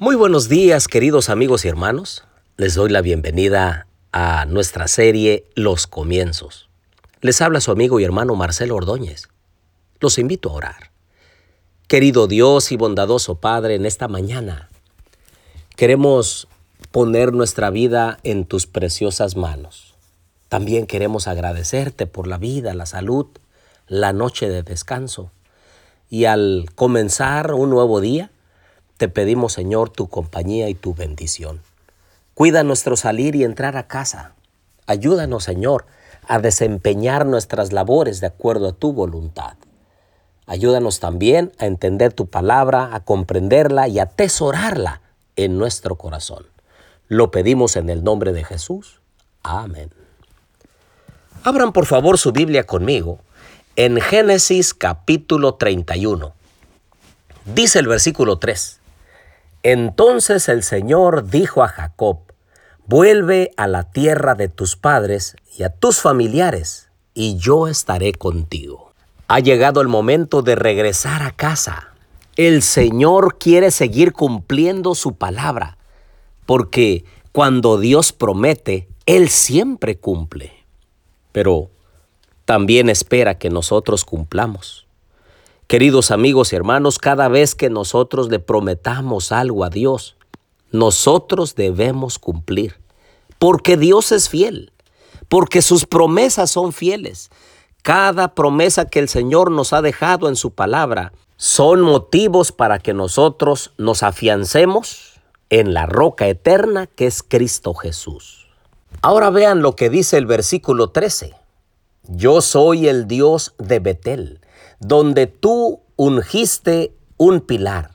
Muy buenos días queridos amigos y hermanos. Les doy la bienvenida a nuestra serie Los Comienzos. Les habla su amigo y hermano Marcelo Ordóñez. Los invito a orar. Querido Dios y bondadoso Padre, en esta mañana queremos poner nuestra vida en tus preciosas manos. También queremos agradecerte por la vida, la salud, la noche de descanso. Y al comenzar un nuevo día, te pedimos, Señor, tu compañía y tu bendición. Cuida nuestro salir y entrar a casa. Ayúdanos, Señor, a desempeñar nuestras labores de acuerdo a tu voluntad. Ayúdanos también a entender tu palabra, a comprenderla y atesorarla en nuestro corazón. Lo pedimos en el nombre de Jesús. Amén. Abran por favor su Biblia conmigo en Génesis capítulo 31. Dice el versículo 3. Entonces el Señor dijo a Jacob, vuelve a la tierra de tus padres y a tus familiares, y yo estaré contigo. Ha llegado el momento de regresar a casa. El Señor quiere seguir cumpliendo su palabra, porque cuando Dios promete, Él siempre cumple. Pero también espera que nosotros cumplamos. Queridos amigos y hermanos, cada vez que nosotros le prometamos algo a Dios, nosotros debemos cumplir, porque Dios es fiel, porque sus promesas son fieles. Cada promesa que el Señor nos ha dejado en su palabra son motivos para que nosotros nos afiancemos en la roca eterna que es Cristo Jesús. Ahora vean lo que dice el versículo 13. Yo soy el Dios de Betel donde tú ungiste un pilar,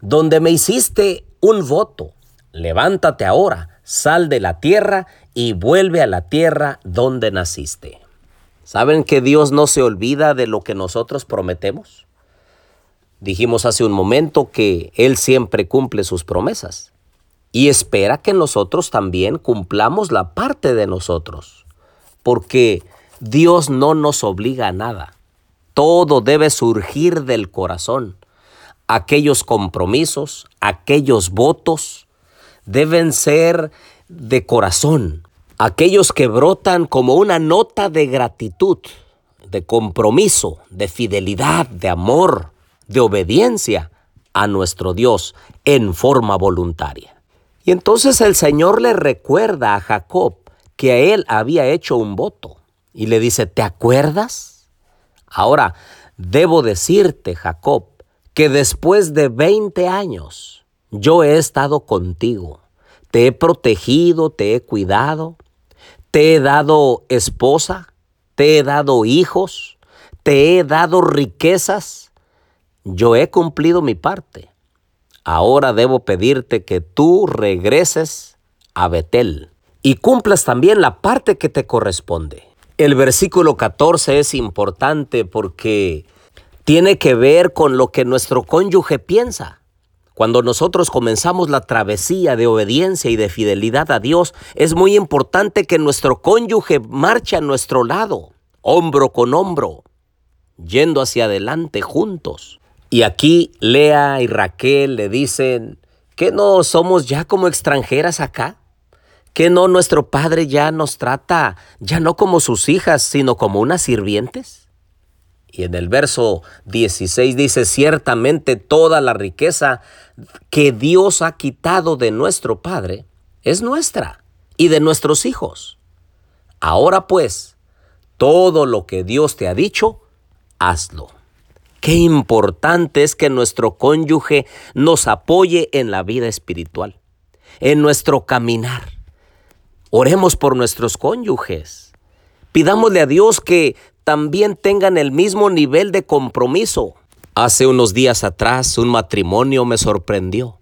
donde me hiciste un voto. Levántate ahora, sal de la tierra y vuelve a la tierra donde naciste. ¿Saben que Dios no se olvida de lo que nosotros prometemos? Dijimos hace un momento que Él siempre cumple sus promesas y espera que nosotros también cumplamos la parte de nosotros, porque Dios no nos obliga a nada. Todo debe surgir del corazón. Aquellos compromisos, aquellos votos, deben ser de corazón. Aquellos que brotan como una nota de gratitud, de compromiso, de fidelidad, de amor, de obediencia a nuestro Dios en forma voluntaria. Y entonces el Señor le recuerda a Jacob que a él había hecho un voto y le dice, ¿te acuerdas? Ahora, debo decirte, Jacob, que después de 20 años yo he estado contigo, te he protegido, te he cuidado, te he dado esposa, te he dado hijos, te he dado riquezas, yo he cumplido mi parte. Ahora debo pedirte que tú regreses a Betel y cumplas también la parte que te corresponde. El versículo 14 es importante porque tiene que ver con lo que nuestro cónyuge piensa. Cuando nosotros comenzamos la travesía de obediencia y de fidelidad a Dios, es muy importante que nuestro cónyuge marche a nuestro lado, hombro con hombro, yendo hacia adelante juntos. Y aquí Lea y Raquel le dicen, ¿que no somos ya como extranjeras acá? ¿Que no nuestro Padre ya nos trata, ya no como sus hijas, sino como unas sirvientes? Y en el verso 16 dice, ciertamente toda la riqueza que Dios ha quitado de nuestro Padre es nuestra y de nuestros hijos. Ahora pues, todo lo que Dios te ha dicho, hazlo. Qué importante es que nuestro cónyuge nos apoye en la vida espiritual, en nuestro caminar Oremos por nuestros cónyuges. Pidámosle a Dios que también tengan el mismo nivel de compromiso. Hace unos días atrás un matrimonio me sorprendió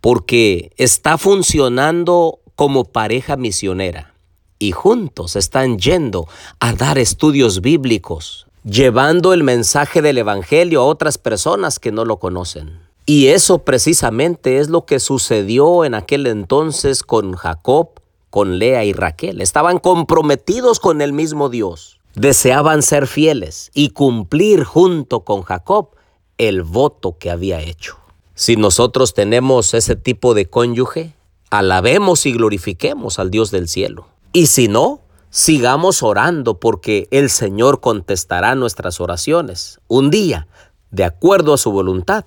porque está funcionando como pareja misionera y juntos están yendo a dar estudios bíblicos, llevando el mensaje del Evangelio a otras personas que no lo conocen. Y eso precisamente es lo que sucedió en aquel entonces con Jacob con Lea y Raquel. Estaban comprometidos con el mismo Dios. Deseaban ser fieles y cumplir junto con Jacob el voto que había hecho. Si nosotros tenemos ese tipo de cónyuge, alabemos y glorifiquemos al Dios del cielo. Y si no, sigamos orando porque el Señor contestará nuestras oraciones un día, de acuerdo a su voluntad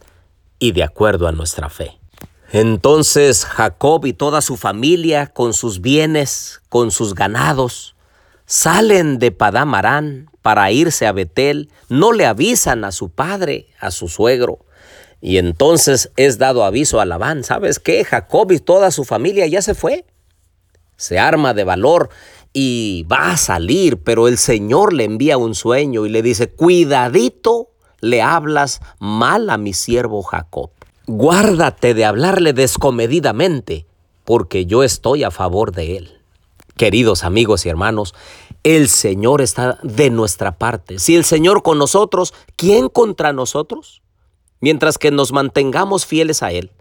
y de acuerdo a nuestra fe. Entonces Jacob y toda su familia, con sus bienes, con sus ganados, salen de Padamarán para irse a Betel, no le avisan a su padre, a su suegro. Y entonces es dado aviso a Labán, ¿sabes qué? Jacob y toda su familia ya se fue. Se arma de valor y va a salir, pero el Señor le envía un sueño y le dice, cuidadito le hablas mal a mi siervo Jacob. Guárdate de hablarle descomedidamente, porque yo estoy a favor de él. Queridos amigos y hermanos, el Señor está de nuestra parte. Si el Señor con nosotros, ¿quién contra nosotros? Mientras que nos mantengamos fieles a Él,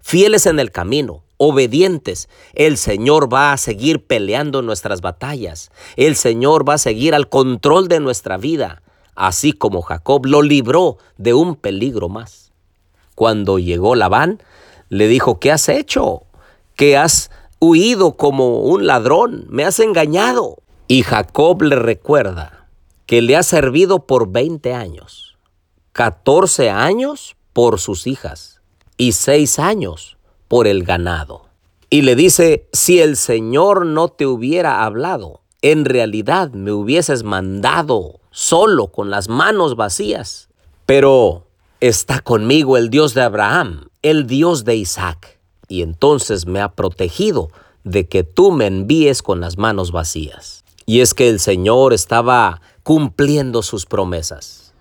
fieles en el camino, obedientes, el Señor va a seguir peleando nuestras batallas. El Señor va a seguir al control de nuestra vida, así como Jacob lo libró de un peligro más. Cuando llegó Labán, le dijo, ¿qué has hecho? ¿Qué has huido como un ladrón, me has engañado. Y Jacob le recuerda que le ha servido por 20 años, 14 años por sus hijas y 6 años por el ganado. Y le dice, si el Señor no te hubiera hablado, en realidad me hubieses mandado solo con las manos vacías. Pero está conmigo el Dios de Abraham, el Dios de Isaac y entonces me ha protegido de que tú me envíes con las manos vacías. Y es que el Señor estaba cumpliendo sus promesas.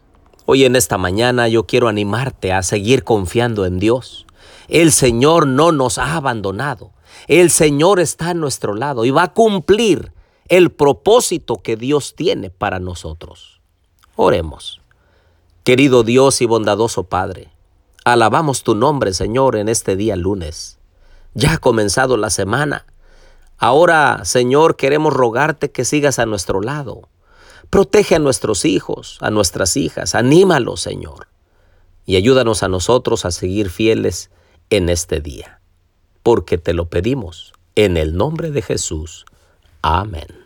Hoy en esta mañana yo quiero animarte a seguir confiando en Dios. El Señor no nos ha abandonado. El Señor está a nuestro lado y va a cumplir el propósito que Dios tiene para nosotros. Oremos. Querido Dios y bondadoso Padre, Alabamos tu nombre, Señor, en este día lunes. Ya ha comenzado la semana. Ahora, Señor, queremos rogarte que sigas a nuestro lado. Protege a nuestros hijos, a nuestras hijas, anímalos, Señor. Y ayúdanos a nosotros a seguir fieles en este día. Porque te lo pedimos en el nombre de Jesús. Amén.